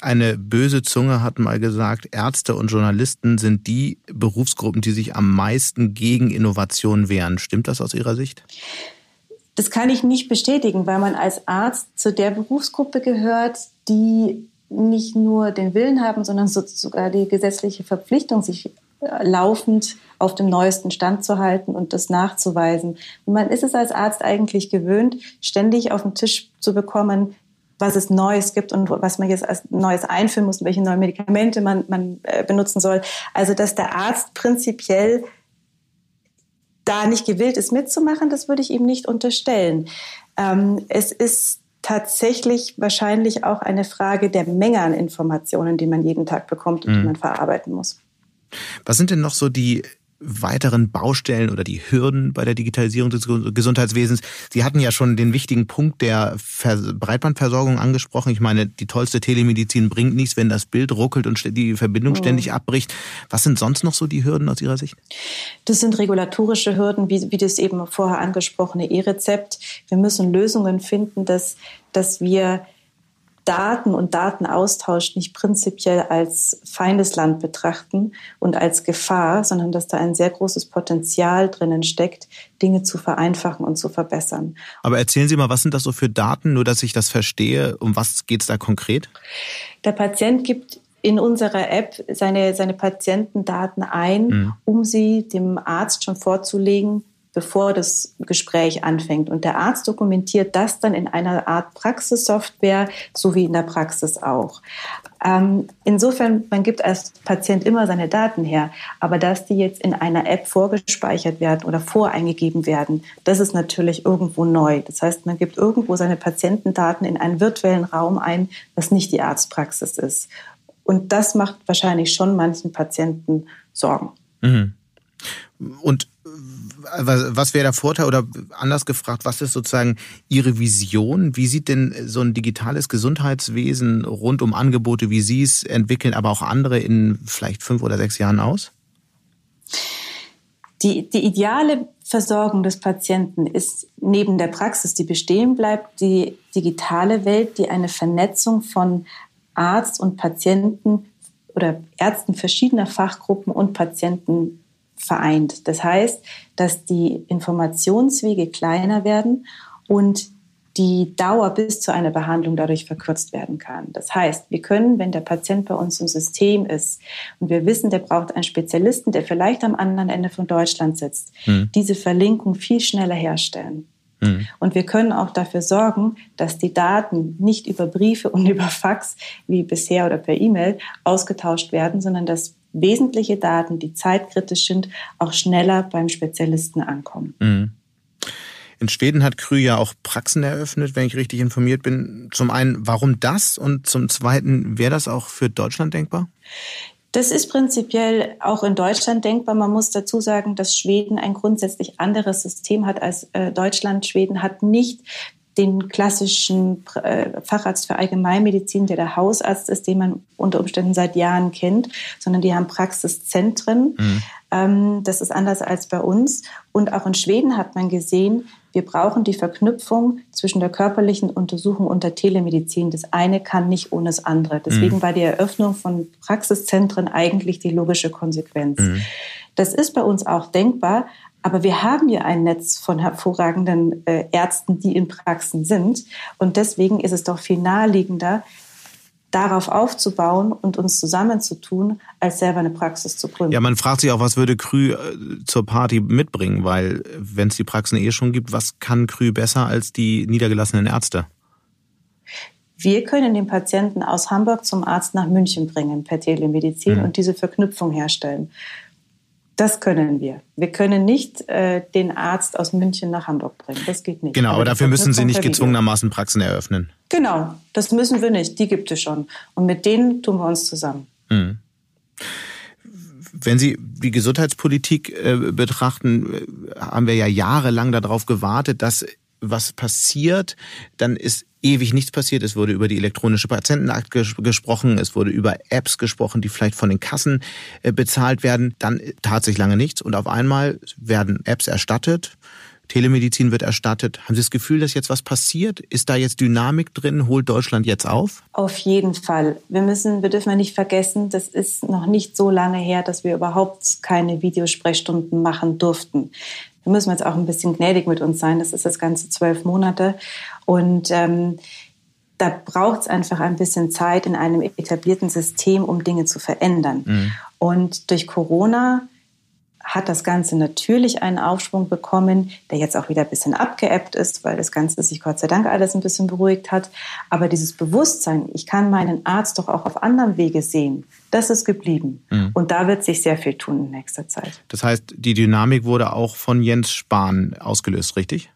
Eine böse Zunge hat mal gesagt, Ärzte und Journalisten sind die Berufsgruppen, die sich am meisten gegen Innovation wehren. Stimmt das aus Ihrer Sicht? Das kann ich nicht bestätigen, weil man als Arzt zu der Berufsgruppe gehört, die nicht nur den Willen haben, sondern sogar die gesetzliche Verpflichtung, sich laufend auf dem neuesten Stand zu halten und das nachzuweisen. Und man ist es als Arzt eigentlich gewöhnt, ständig auf den Tisch zu bekommen, was es Neues gibt und was man jetzt als Neues einführen muss, welche neuen Medikamente man, man äh, benutzen soll. Also, dass der Arzt prinzipiell da nicht gewillt ist mitzumachen, das würde ich ihm nicht unterstellen. Ähm, es ist tatsächlich wahrscheinlich auch eine Frage der Menge an Informationen, die man jeden Tag bekommt und mhm. die man verarbeiten muss. Was sind denn noch so die weiteren Baustellen oder die Hürden bei der Digitalisierung des Gesundheitswesens? Sie hatten ja schon den wichtigen Punkt der Breitbandversorgung angesprochen. Ich meine, die tollste Telemedizin bringt nichts, wenn das Bild ruckelt und die Verbindung oh. ständig abbricht. Was sind sonst noch so die Hürden aus Ihrer Sicht? Das sind regulatorische Hürden, wie, wie das eben vorher angesprochene E-Rezept. Wir müssen Lösungen finden, dass, dass wir Daten und Datenaustausch nicht prinzipiell als Feindesland betrachten und als Gefahr, sondern dass da ein sehr großes Potenzial drinnen steckt, Dinge zu vereinfachen und zu verbessern. Aber erzählen Sie mal, was sind das so für Daten, nur dass ich das verstehe? Um was geht es da konkret? Der Patient gibt in unserer App seine, seine Patientendaten ein, mhm. um sie dem Arzt schon vorzulegen, bevor das Gespräch anfängt. Und der Arzt dokumentiert das dann in einer Art Praxissoftware, so wie in der Praxis auch. Ähm, insofern, man gibt als Patient immer seine Daten her, aber dass die jetzt in einer App vorgespeichert werden oder voreingegeben werden, das ist natürlich irgendwo neu. Das heißt, man gibt irgendwo seine Patientendaten in einen virtuellen Raum ein, was nicht die Arztpraxis ist. Und das macht wahrscheinlich schon manchen Patienten Sorgen. Mhm. Und was wäre der Vorteil oder anders gefragt, was ist sozusagen Ihre Vision? Wie sieht denn so ein digitales Gesundheitswesen rund um Angebote, wie Sie es entwickeln, aber auch andere in vielleicht fünf oder sechs Jahren aus? Die, die ideale Versorgung des Patienten ist neben der Praxis, die bestehen bleibt, die digitale Welt, die eine Vernetzung von Arzt und Patienten oder Ärzten verschiedener Fachgruppen und Patienten vereint. Das heißt, dass die Informationswege kleiner werden und die Dauer bis zu einer Behandlung dadurch verkürzt werden kann. Das heißt, wir können, wenn der Patient bei uns im System ist und wir wissen, der braucht einen Spezialisten, der vielleicht am anderen Ende von Deutschland sitzt, mhm. diese Verlinkung viel schneller herstellen. Mhm. Und wir können auch dafür sorgen, dass die Daten nicht über Briefe und (laughs) über Fax wie bisher oder per E-Mail ausgetauscht werden, sondern dass wesentliche Daten, die zeitkritisch sind, auch schneller beim Spezialisten ankommen. Mhm. In Schweden hat Krü ja auch Praxen eröffnet, wenn ich richtig informiert bin. Zum einen, warum das? Und zum zweiten, wäre das auch für Deutschland denkbar? Das ist prinzipiell auch in Deutschland denkbar. Man muss dazu sagen, dass Schweden ein grundsätzlich anderes System hat als äh, Deutschland. Schweden hat nicht den klassischen äh, Facharzt für Allgemeinmedizin, der der Hausarzt ist, den man unter Umständen seit Jahren kennt, sondern die haben Praxiszentren. Mhm. Ähm, das ist anders als bei uns. Und auch in Schweden hat man gesehen, wir brauchen die Verknüpfung zwischen der körperlichen Untersuchung und der Telemedizin. Das eine kann nicht ohne das andere. Deswegen mhm. war die Eröffnung von Praxiszentren eigentlich die logische Konsequenz. Mhm. Das ist bei uns auch denkbar, aber wir haben ja ein Netz von hervorragenden äh, Ärzten, die in Praxen sind. Und deswegen ist es doch viel naheliegender, darauf aufzubauen und uns zusammenzutun, als selber eine Praxis zu gründen. Ja, man fragt sich auch, was würde Krü äh, zur Party mitbringen, weil wenn es die Praxen eh schon gibt, was kann Krü besser als die niedergelassenen Ärzte? Wir können den Patienten aus Hamburg zum Arzt nach München bringen per Telemedizin mhm. und diese Verknüpfung herstellen. Das können wir. Wir können nicht äh, den Arzt aus München nach Hamburg bringen. Das geht nicht. Genau, aber, aber dafür müssen Sie nicht gezwungenermaßen Praxen eröffnen. Genau, das müssen wir nicht. Die gibt es schon. Und mit denen tun wir uns zusammen. Mhm. Wenn Sie die Gesundheitspolitik äh, betrachten, äh, haben wir ja jahrelang darauf gewartet, dass was passiert, dann ist ewig nichts passiert. Es wurde über die elektronische Patientenakt ges gesprochen, es wurde über Apps gesprochen, die vielleicht von den Kassen äh, bezahlt werden. Dann tat sich lange nichts und auf einmal werden Apps erstattet. Telemedizin wird erstattet. Haben Sie das Gefühl, dass jetzt was passiert? Ist da jetzt Dynamik drin? Holt Deutschland jetzt auf? Auf jeden Fall. Wir müssen, wir dürfen nicht vergessen, das ist noch nicht so lange her, dass wir überhaupt keine Videosprechstunden machen durften. Da müssen wir jetzt auch ein bisschen gnädig mit uns sein. Das ist das ganze zwölf Monate. Und ähm, da braucht es einfach ein bisschen Zeit in einem etablierten System, um Dinge zu verändern. Mhm. Und durch Corona hat das Ganze natürlich einen Aufschwung bekommen, der jetzt auch wieder ein bisschen abgeebbt ist, weil das Ganze sich Gott sei Dank alles ein bisschen beruhigt hat. Aber dieses Bewusstsein, ich kann meinen Arzt doch auch auf anderem Wege sehen, das ist geblieben. Mhm. Und da wird sich sehr viel tun in nächster Zeit. Das heißt, die Dynamik wurde auch von Jens Spahn ausgelöst, richtig?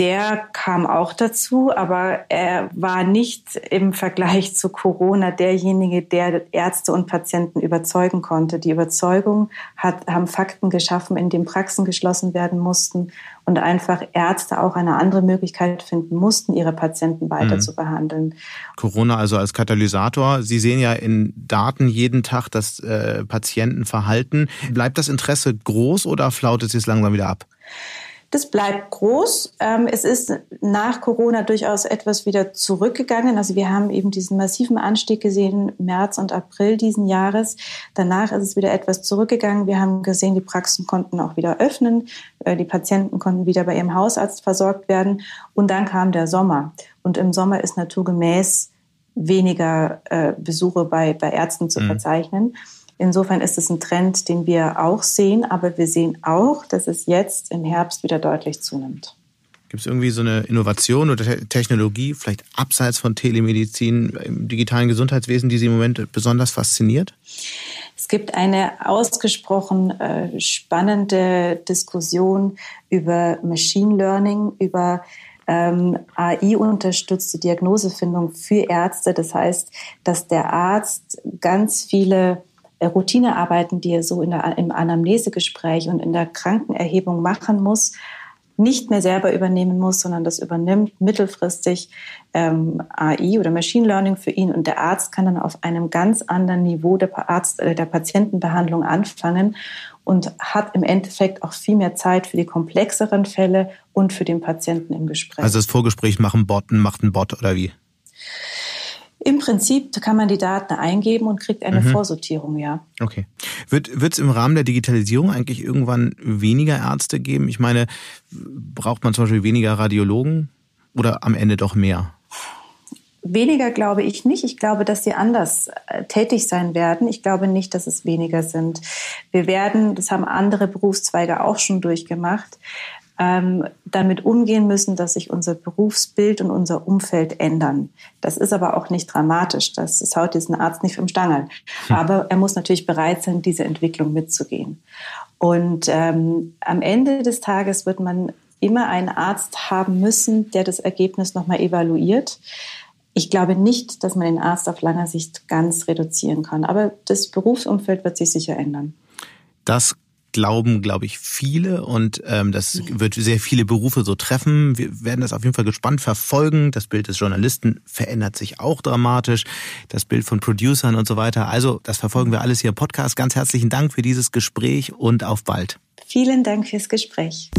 Der kam auch dazu, aber er war nicht im Vergleich zu Corona derjenige, der Ärzte und Patienten überzeugen konnte. Die Überzeugung hat, haben Fakten geschaffen, in denen Praxen geschlossen werden mussten und einfach Ärzte auch eine andere Möglichkeit finden mussten, ihre Patienten weiter mhm. zu behandeln. Corona also als Katalysator. Sie sehen ja in Daten jeden Tag das äh, Patientenverhalten. Bleibt das Interesse groß oder flautet es langsam wieder ab? Das bleibt groß. Ähm, es ist nach Corona durchaus etwas wieder zurückgegangen. Also wir haben eben diesen massiven Anstieg gesehen, März und April diesen Jahres. Danach ist es wieder etwas zurückgegangen. Wir haben gesehen, die Praxen konnten auch wieder öffnen. Äh, die Patienten konnten wieder bei ihrem Hausarzt versorgt werden. Und dann kam der Sommer. Und im Sommer ist naturgemäß weniger äh, Besuche bei, bei Ärzten zu mhm. verzeichnen. Insofern ist es ein Trend, den wir auch sehen, aber wir sehen auch, dass es jetzt im Herbst wieder deutlich zunimmt. Gibt es irgendwie so eine Innovation oder Technologie, vielleicht abseits von Telemedizin im digitalen Gesundheitswesen, die Sie im Moment besonders fasziniert? Es gibt eine ausgesprochen äh, spannende Diskussion über Machine Learning, über ähm, AI-unterstützte Diagnosefindung für Ärzte. Das heißt, dass der Arzt ganz viele Routinearbeiten, die er so in der, im Anamnesegespräch und in der Krankenerhebung machen muss, nicht mehr selber übernehmen muss, sondern das übernimmt mittelfristig ähm, AI oder Machine Learning für ihn und der Arzt kann dann auf einem ganz anderen Niveau der, Arzt, äh, der Patientenbehandlung anfangen und hat im Endeffekt auch viel mehr Zeit für die komplexeren Fälle und für den Patienten im Gespräch. Also das Vorgespräch machen Botten, macht ein Bot oder wie? Im Prinzip kann man die Daten eingeben und kriegt eine mhm. Vorsortierung, ja. Okay. Wird es im Rahmen der Digitalisierung eigentlich irgendwann weniger Ärzte geben? Ich meine, braucht man zum Beispiel weniger Radiologen oder am Ende doch mehr? Weniger glaube ich nicht. Ich glaube, dass sie anders äh, tätig sein werden. Ich glaube nicht, dass es weniger sind. Wir werden, das haben andere Berufszweige auch schon durchgemacht, ähm, damit umgehen müssen, dass sich unser Berufsbild und unser Umfeld ändern. Das ist aber auch nicht dramatisch. Das, das haut diesen Arzt nicht vom Stangel. Hm. Aber er muss natürlich bereit sein, diese Entwicklung mitzugehen. Und ähm, am Ende des Tages wird man immer einen Arzt haben müssen, der das Ergebnis nochmal evaluiert. Ich glaube nicht, dass man den Arzt auf langer Sicht ganz reduzieren kann. Aber das Berufsumfeld wird sich sicher ändern. Das glauben, glaube ich, viele und ähm, das wird sehr viele Berufe so treffen. Wir werden das auf jeden Fall gespannt verfolgen. Das Bild des Journalisten verändert sich auch dramatisch. Das Bild von Producern und so weiter. Also das verfolgen wir alles hier im Podcast. Ganz herzlichen Dank für dieses Gespräch und auf bald. Vielen Dank fürs Gespräch.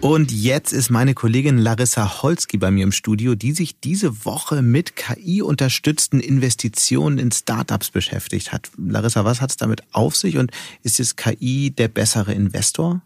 Und jetzt ist meine Kollegin Larissa Holski bei mir im Studio, die sich diese Woche mit KI-unterstützten Investitionen in Startups beschäftigt hat. Larissa, was hat es damit auf sich und ist jetzt KI der bessere Investor?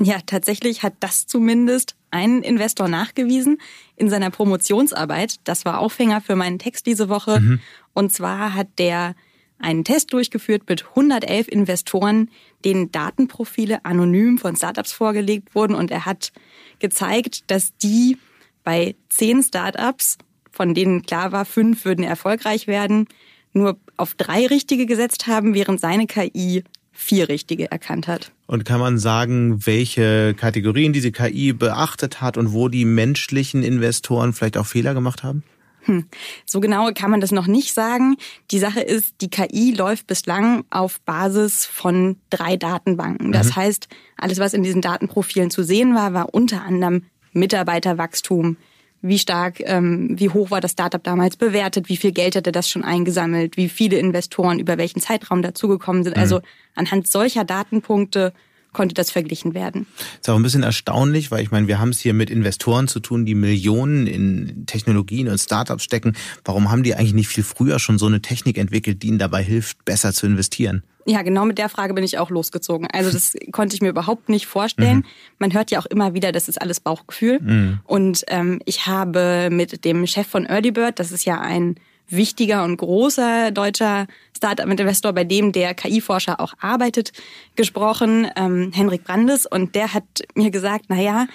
Ja, tatsächlich hat das zumindest einen Investor nachgewiesen in seiner Promotionsarbeit. Das war Aufhänger für meinen Text diese Woche. Mhm. Und zwar hat der einen Test durchgeführt mit 111 Investoren, denen Datenprofile anonym von Startups vorgelegt wurden. Und er hat gezeigt, dass die bei zehn Startups, von denen klar war, fünf würden erfolgreich werden, nur auf drei richtige gesetzt haben, während seine KI vier richtige erkannt hat. Und kann man sagen, welche Kategorien diese KI beachtet hat und wo die menschlichen Investoren vielleicht auch Fehler gemacht haben? Hm. So genau kann man das noch nicht sagen. Die Sache ist, die KI läuft bislang auf Basis von drei Datenbanken. Das mhm. heißt, alles, was in diesen Datenprofilen zu sehen war, war unter anderem Mitarbeiterwachstum, wie stark, ähm, wie hoch war das Startup damals bewertet, wie viel Geld hatte das schon eingesammelt, wie viele Investoren über welchen Zeitraum dazugekommen sind. Mhm. Also anhand solcher Datenpunkte konnte das verglichen werden. Ist auch ein bisschen erstaunlich, weil ich meine, wir haben es hier mit Investoren zu tun, die Millionen in Technologien und Startups stecken. Warum haben die eigentlich nicht viel früher schon so eine Technik entwickelt, die ihnen dabei hilft, besser zu investieren? Ja, genau mit der Frage bin ich auch losgezogen. Also das (laughs) konnte ich mir überhaupt nicht vorstellen. Mhm. Man hört ja auch immer wieder, das ist alles Bauchgefühl. Mhm. Und ähm, ich habe mit dem Chef von Early Bird, das ist ja ein wichtiger und großer deutscher Startup-Investor, bei dem der KI-Forscher auch arbeitet, gesprochen, ähm, Henrik Brandes. Und der hat mir gesagt, na ja,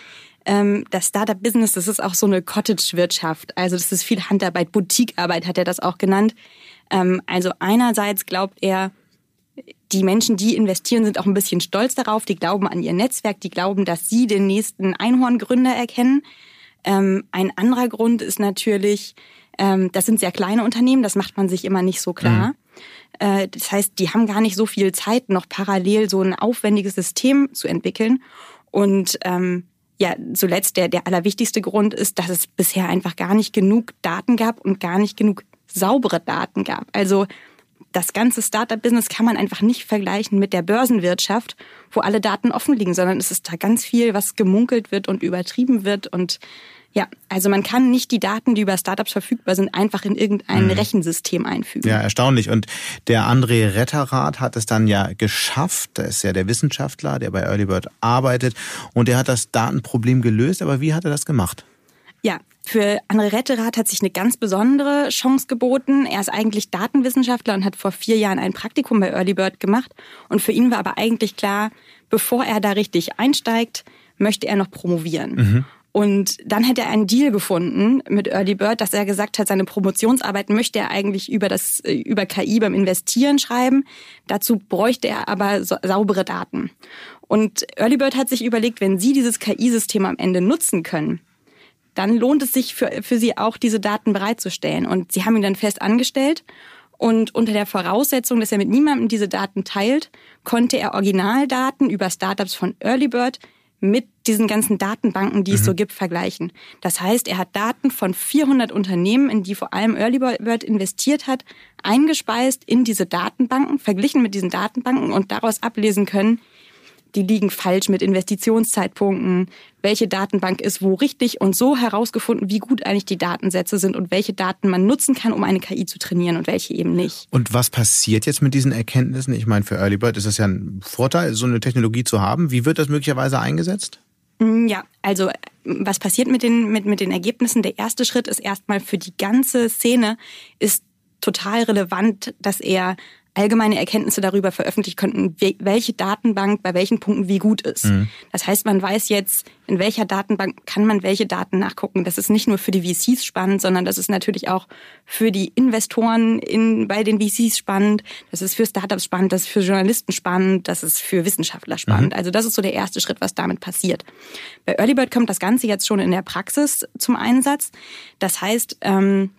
ähm, das Startup-Business, das ist auch so eine Cottage-Wirtschaft. Also das ist viel Handarbeit, Boutiquearbeit hat er das auch genannt. Ähm, also einerseits glaubt er, die Menschen, die investieren, sind auch ein bisschen stolz darauf. Die glauben an ihr Netzwerk, die glauben, dass sie den nächsten Einhorngründer erkennen. Ähm, ein anderer Grund ist natürlich, ähm, das sind sehr kleine Unternehmen, das macht man sich immer nicht so klar. Mhm. Äh, das heißt, die haben gar nicht so viel Zeit, noch parallel so ein aufwendiges System zu entwickeln. Und ähm, ja, zuletzt der, der allerwichtigste Grund ist, dass es bisher einfach gar nicht genug Daten gab und gar nicht genug saubere Daten gab. Also das ganze Startup-Business kann man einfach nicht vergleichen mit der Börsenwirtschaft, wo alle Daten offen liegen, sondern es ist da ganz viel, was gemunkelt wird und übertrieben wird und ja, also man kann nicht die Daten, die über Startups verfügbar sind, einfach in irgendein mhm. Rechensystem einfügen. Ja, erstaunlich. Und der André Retterrath hat es dann ja geschafft. Der ist ja der Wissenschaftler, der bei Earlybird arbeitet. Und der hat das Datenproblem gelöst. Aber wie hat er das gemacht? Ja, für André Retterath hat sich eine ganz besondere Chance geboten. Er ist eigentlich Datenwissenschaftler und hat vor vier Jahren ein Praktikum bei Early Bird gemacht. Und für ihn war aber eigentlich klar, bevor er da richtig einsteigt, möchte er noch promovieren. Mhm. Und dann hat er einen Deal gefunden mit Early Bird, dass er gesagt hat, seine Promotionsarbeit möchte er eigentlich über das über KI beim Investieren schreiben. Dazu bräuchte er aber saubere Daten. Und Early Bird hat sich überlegt, wenn Sie dieses KI-System am Ende nutzen können, dann lohnt es sich für, für sie auch, diese Daten bereitzustellen. Und sie haben ihn dann fest angestellt. Und unter der Voraussetzung, dass er mit niemandem diese Daten teilt, konnte er Originaldaten über Startups von Earlybird mit diesen ganzen Datenbanken, die mhm. es so gibt, vergleichen. Das heißt, er hat Daten von 400 Unternehmen, in die vor allem Earlybird investiert hat, eingespeist in diese Datenbanken, verglichen mit diesen Datenbanken und daraus ablesen können, die liegen falsch mit Investitionszeitpunkten, welche Datenbank ist wo richtig und so herausgefunden, wie gut eigentlich die Datensätze sind und welche Daten man nutzen kann, um eine KI zu trainieren und welche eben nicht. Und was passiert jetzt mit diesen Erkenntnissen? Ich meine, für Early Bird ist es ja ein Vorteil, so eine Technologie zu haben. Wie wird das möglicherweise eingesetzt? Mm, ja, also was passiert mit den, mit, mit den Ergebnissen? Der erste Schritt ist erstmal für die ganze Szene ist total relevant, dass er allgemeine Erkenntnisse darüber veröffentlicht könnten, welche Datenbank bei welchen Punkten wie gut ist. Mhm. Das heißt, man weiß jetzt, in welcher Datenbank kann man welche Daten nachgucken. Das ist nicht nur für die VCs spannend, sondern das ist natürlich auch für die Investoren in, bei den VCs spannend. Das ist für Startups spannend, das ist für Journalisten spannend, das ist für Wissenschaftler spannend. Mhm. Also das ist so der erste Schritt, was damit passiert. Bei Earlybird kommt das Ganze jetzt schon in der Praxis zum Einsatz. Das heißt, ähm,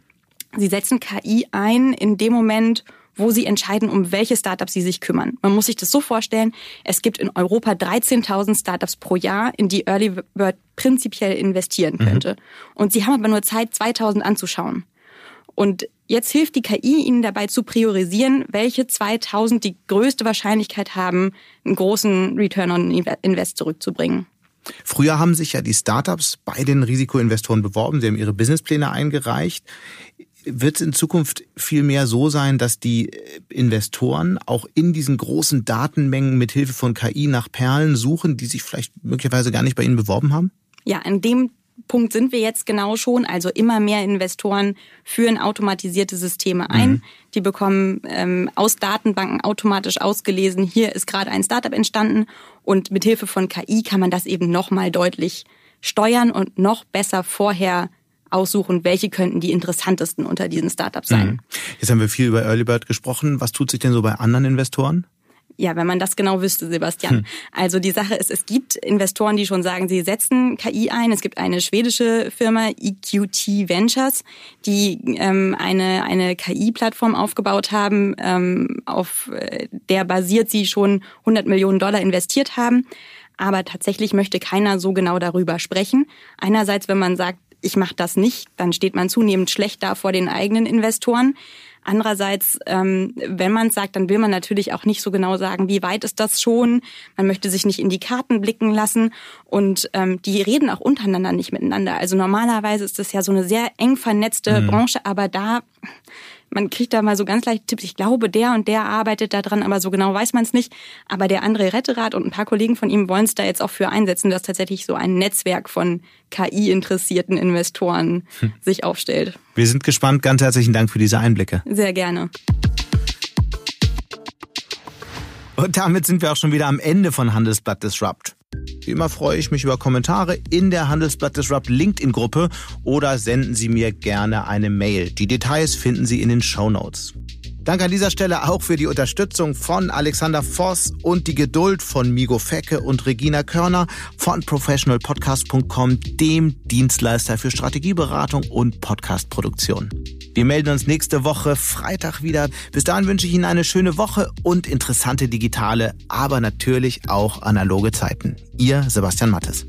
sie setzen KI ein in dem Moment, wo sie entscheiden, um welche Startups sie sich kümmern. Man muss sich das so vorstellen, es gibt in Europa 13.000 Startups pro Jahr, in die Early Bird prinzipiell investieren mhm. könnte. Mhm. Und sie haben aber nur Zeit, 2000 anzuschauen. Und jetzt hilft die KI ihnen dabei zu priorisieren, welche 2000 die größte Wahrscheinlichkeit haben, einen großen Return on Invest zurückzubringen. Früher haben sich ja die Startups bei den Risikoinvestoren beworben, sie haben ihre Businesspläne eingereicht. Wird es in Zukunft viel mehr so sein, dass die Investoren auch in diesen großen Datenmengen mit Hilfe von KI nach Perlen suchen, die sich vielleicht möglicherweise gar nicht bei Ihnen beworben haben? Ja, an dem Punkt sind wir jetzt genau schon. Also immer mehr Investoren führen automatisierte Systeme ein. Mhm. Die bekommen ähm, aus Datenbanken automatisch ausgelesen, hier ist gerade ein Startup entstanden und mit Hilfe von KI kann man das eben nochmal deutlich steuern und noch besser vorher aussuchen, welche könnten die interessantesten unter diesen Startups sein. Mhm. Jetzt haben wir viel über Early Bird gesprochen. Was tut sich denn so bei anderen Investoren? Ja, wenn man das genau wüsste, Sebastian. Hm. Also die Sache ist, es gibt Investoren, die schon sagen, sie setzen KI ein. Es gibt eine schwedische Firma, EQT Ventures, die ähm, eine, eine KI-Plattform aufgebaut haben, ähm, auf äh, der basiert sie schon 100 Millionen Dollar investiert haben. Aber tatsächlich möchte keiner so genau darüber sprechen. Einerseits, wenn man sagt, ich mache das nicht, dann steht man zunehmend schlecht da vor den eigenen Investoren. Andererseits, ähm, wenn man es sagt, dann will man natürlich auch nicht so genau sagen, wie weit ist das schon. Man möchte sich nicht in die Karten blicken lassen und ähm, die reden auch untereinander nicht miteinander. Also normalerweise ist das ja so eine sehr eng vernetzte mhm. Branche, aber da man kriegt da mal so ganz leicht Tipps. Ich glaube, der und der arbeitet da dran, aber so genau weiß man es nicht. Aber der André Retterat und ein paar Kollegen von ihm wollen es da jetzt auch für einsetzen, dass tatsächlich so ein Netzwerk von KI-interessierten Investoren hm. sich aufstellt. Wir sind gespannt. Ganz herzlichen Dank für diese Einblicke. Sehr gerne. Und damit sind wir auch schon wieder am Ende von Handelsblatt Disrupt. Wie immer freue ich mich über Kommentare in der Handelsblatt Disrupt LinkedIn-Gruppe oder senden Sie mir gerne eine Mail. Die Details finden Sie in den Show Notes. Danke an dieser Stelle auch für die Unterstützung von Alexander Voss und die Geduld von Migo Fecke und Regina Körner von professionalpodcast.com, dem Dienstleister für Strategieberatung und Podcastproduktion. Wir melden uns nächste Woche Freitag wieder. Bis dahin wünsche ich Ihnen eine schöne Woche und interessante digitale, aber natürlich auch analoge Zeiten. Ihr Sebastian Mattes.